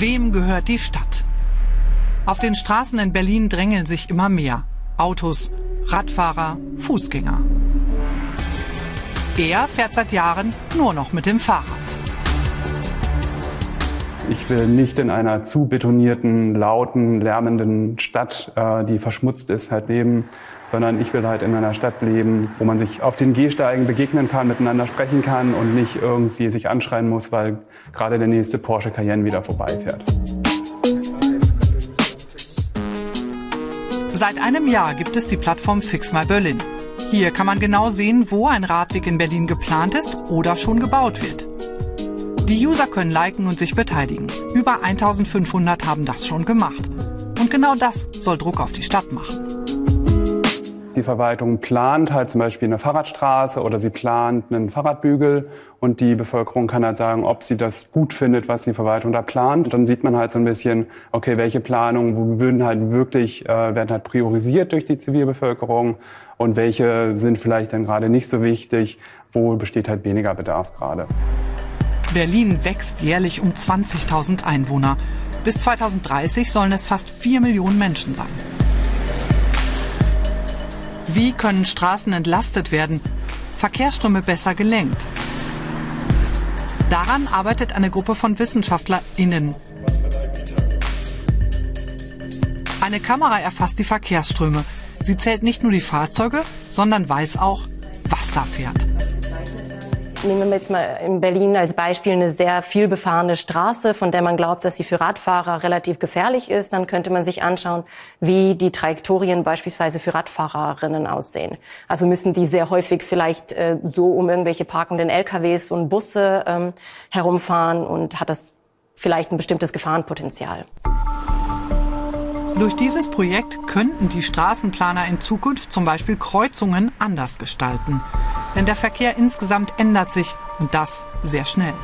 gehört die Stadt. Auf den Straßen in Berlin drängeln sich immer mehr Autos, Radfahrer, Fußgänger. Er fährt seit Jahren nur noch mit dem Fahrrad. Ich will nicht in einer zu betonierten, lauten, lärmenden Stadt, äh, die verschmutzt ist, halt leben, sondern ich will halt in einer Stadt leben, wo man sich auf den Gehsteigen begegnen kann, miteinander sprechen kann und nicht irgendwie sich anschreien muss, weil gerade der nächste Porsche Cayenne wieder vorbeifährt. Seit einem Jahr gibt es die Plattform Fix My Berlin. Hier kann man genau sehen, wo ein Radweg in Berlin geplant ist oder schon gebaut wird. Die User können liken und sich beteiligen. Über 1500 haben das schon gemacht. Und genau das soll Druck auf die Stadt machen. Die Verwaltung plant halt zum Beispiel eine Fahrradstraße oder sie plant einen Fahrradbügel und die Bevölkerung kann halt sagen, ob sie das gut findet, was die Verwaltung da plant. Dann sieht man halt so ein bisschen, okay, welche Planungen würden halt wirklich, äh, werden halt priorisiert durch die Zivilbevölkerung und welche sind vielleicht dann gerade nicht so wichtig, wo besteht halt weniger Bedarf gerade. Berlin wächst jährlich um 20.000 Einwohner. Bis 2030 sollen es fast 4 Millionen Menschen sein. Wie können Straßen entlastet werden, Verkehrsströme besser gelenkt? Daran arbeitet eine Gruppe von WissenschaftlerInnen. Eine Kamera erfasst die Verkehrsströme. Sie zählt nicht nur die Fahrzeuge, sondern weiß auch, was da fährt. Nehmen wir jetzt mal in Berlin als Beispiel eine sehr viel befahrene Straße, von der man glaubt, dass sie für Radfahrer relativ gefährlich ist. Dann könnte man sich anschauen, wie die Trajektorien beispielsweise für Radfahrerinnen aussehen. Also müssen die sehr häufig vielleicht äh, so um irgendwelche parkenden LKWs und Busse ähm, herumfahren und hat das vielleicht ein bestimmtes Gefahrenpotenzial. Durch dieses Projekt könnten die Straßenplaner in Zukunft zum Beispiel Kreuzungen anders gestalten. Denn der Verkehr insgesamt ändert sich und das sehr schnell.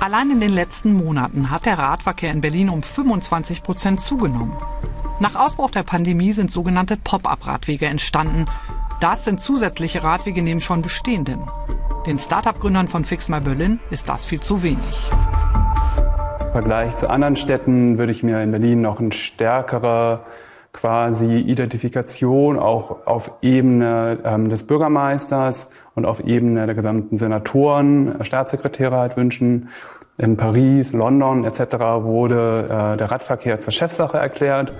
Allein in den letzten Monaten hat der Radverkehr in Berlin um 25 Prozent zugenommen. Nach Ausbruch der Pandemie sind sogenannte Pop-up-Radwege entstanden. Das sind zusätzliche Radwege neben schon bestehenden. Den Start-up-Gründern von Fix My Berlin ist das viel zu wenig. Vergleich zu anderen Städten würde ich mir in Berlin noch eine stärkere quasi Identifikation auch auf Ebene ähm, des Bürgermeisters und auf Ebene der gesamten Senatoren, äh, Staatssekretäre halt wünschen. In Paris, London etc. wurde äh, der Radverkehr zur Chefsache erklärt.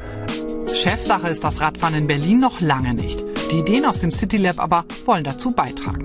Chefsache ist das Radfahren in Berlin noch lange nicht. Die Ideen aus dem City Lab aber wollen dazu beitragen.